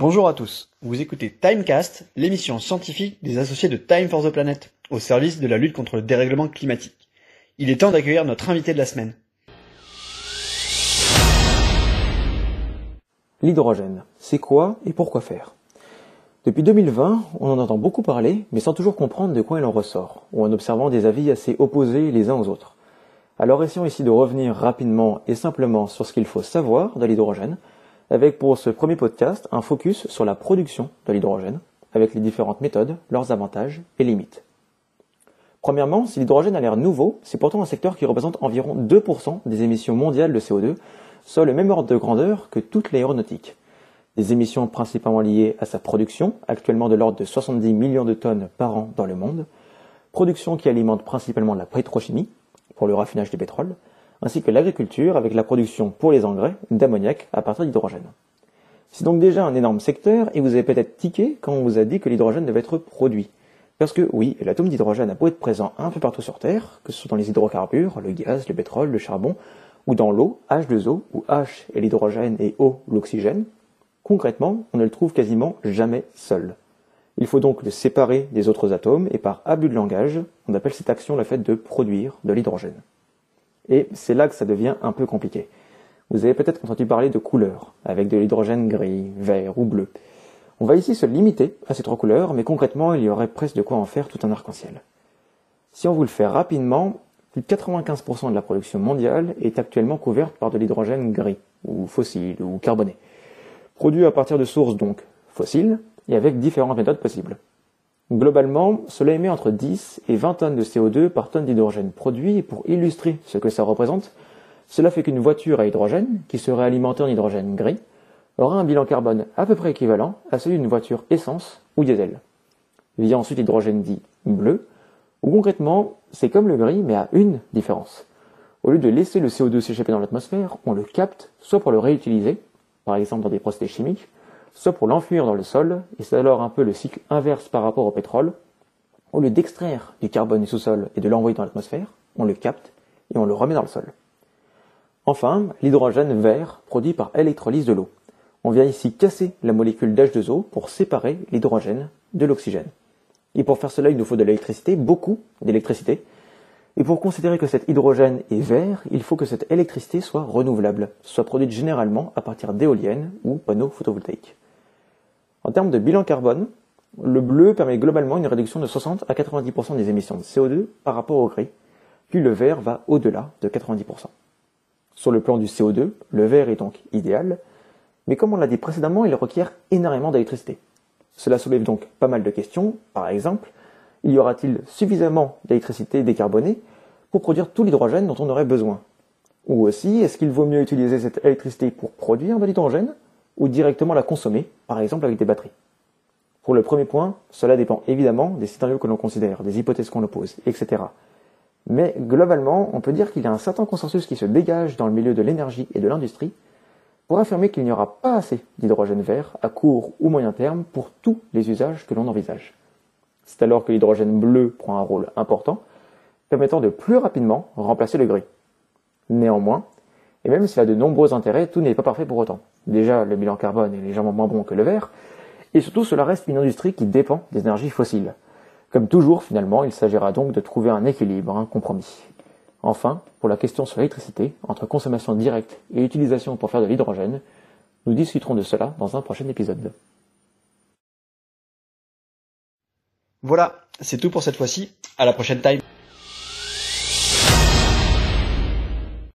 Bonjour à tous, vous écoutez Timecast, l'émission scientifique des associés de Time for the Planet, au service de la lutte contre le dérèglement climatique. Il est temps d'accueillir notre invité de la semaine. L'hydrogène, c'est quoi et pourquoi faire? Depuis 2020, on en entend beaucoup parler, mais sans toujours comprendre de quoi il en ressort, ou en observant des avis assez opposés les uns aux autres. Alors essayons ici de revenir rapidement et simplement sur ce qu'il faut savoir de l'hydrogène, avec pour ce premier podcast un focus sur la production de l'hydrogène, avec les différentes méthodes, leurs avantages et limites. Premièrement, si l'hydrogène a l'air nouveau, c'est pourtant un secteur qui représente environ 2% des émissions mondiales de CO2, soit le même ordre de grandeur que toute l'aéronautique. Des émissions principalement liées à sa production, actuellement de l'ordre de 70 millions de tonnes par an dans le monde, production qui alimente principalement la pétrochimie, pour le raffinage du pétrole, ainsi que l'agriculture avec la production pour les engrais d'ammoniac à partir d'hydrogène. C'est donc déjà un énorme secteur et vous avez peut-être tiqué quand on vous a dit que l'hydrogène devait être produit. Parce que oui, l'atome d'hydrogène a beau être présent un peu partout sur Terre, que ce soit dans les hydrocarbures, le gaz, le pétrole, le charbon, ou dans l'eau, H2O, où H est l'hydrogène et O l'oxygène, concrètement, on ne le trouve quasiment jamais seul. Il faut donc le séparer des autres atomes, et par abus de langage, on appelle cette action le fait de produire de l'hydrogène. Et c'est là que ça devient un peu compliqué. Vous avez peut-être entendu parler de couleurs, avec de l'hydrogène gris, vert ou bleu. On va ici se limiter à ces trois couleurs, mais concrètement, il y aurait presque de quoi en faire tout un arc-en-ciel. Si on vous le fait rapidement, plus de 95% de la production mondiale est actuellement couverte par de l'hydrogène gris, ou fossile, ou carboné. Produit à partir de sources donc fossiles, et avec différentes méthodes possibles. Globalement, cela émet entre 10 et 20 tonnes de CO2 par tonne d'hydrogène produit, et pour illustrer ce que ça représente, cela fait qu'une voiture à hydrogène, qui serait alimentée en hydrogène gris, aura un bilan carbone à peu près équivalent à celui d'une voiture essence ou diesel. A ensuite l'hydrogène dit bleu, où concrètement, c'est comme le gris, mais à une différence. Au lieu de laisser le CO2 s'échapper dans l'atmosphère, on le capte, soit pour le réutiliser, par exemple dans des procédés chimiques, soit pour l'enfuir dans le sol, et c'est alors un peu le cycle inverse par rapport au pétrole. Au lieu d'extraire du carbone du sous-sol et de l'envoyer dans l'atmosphère, on le capte et on le remet dans le sol. Enfin, l'hydrogène vert produit par électrolyse de l'eau. On vient ici casser la molécule d'H2O pour séparer l'hydrogène de l'oxygène. Et pour faire cela, il nous faut de l'électricité, beaucoup d'électricité. Et pour considérer que cet hydrogène est vert, il faut que cette électricité soit renouvelable, soit produite généralement à partir d'éoliennes ou panneaux photovoltaïques. En termes de bilan carbone, le bleu permet globalement une réduction de 60 à 90% des émissions de CO2 par rapport au gris, puis le vert va au-delà de 90%. Sur le plan du CO2, le vert est donc idéal, mais comme on l'a dit précédemment, il requiert énormément d'électricité. Cela soulève donc pas mal de questions, par exemple, y aura-t-il suffisamment d'électricité décarbonée pour produire tout l'hydrogène dont on aurait besoin? Ou aussi, est-ce qu'il vaut mieux utiliser cette électricité pour produire de l'hydrogène ou directement la consommer, par exemple avec des batteries. Pour le premier point, cela dépend évidemment des scénarios que l'on considère, des hypothèses qu'on oppose, etc. Mais globalement, on peut dire qu'il y a un certain consensus qui se dégage dans le milieu de l'énergie et de l'industrie pour affirmer qu'il n'y aura pas assez d'hydrogène vert à court ou moyen terme pour tous les usages que l'on envisage. C'est alors que l'hydrogène bleu prend un rôle important, permettant de plus rapidement remplacer le gris. Néanmoins, et même s'il a de nombreux intérêts, tout n'est pas parfait pour autant. Déjà, le bilan carbone est légèrement moins bon que le vert, et surtout cela reste une industrie qui dépend des énergies fossiles. Comme toujours, finalement, il s'agira donc de trouver un équilibre, un compromis. Enfin, pour la question sur l'électricité, entre consommation directe et utilisation pour faire de l'hydrogène, nous discuterons de cela dans un prochain épisode. Voilà, c'est tout pour cette fois-ci. À la prochaine time.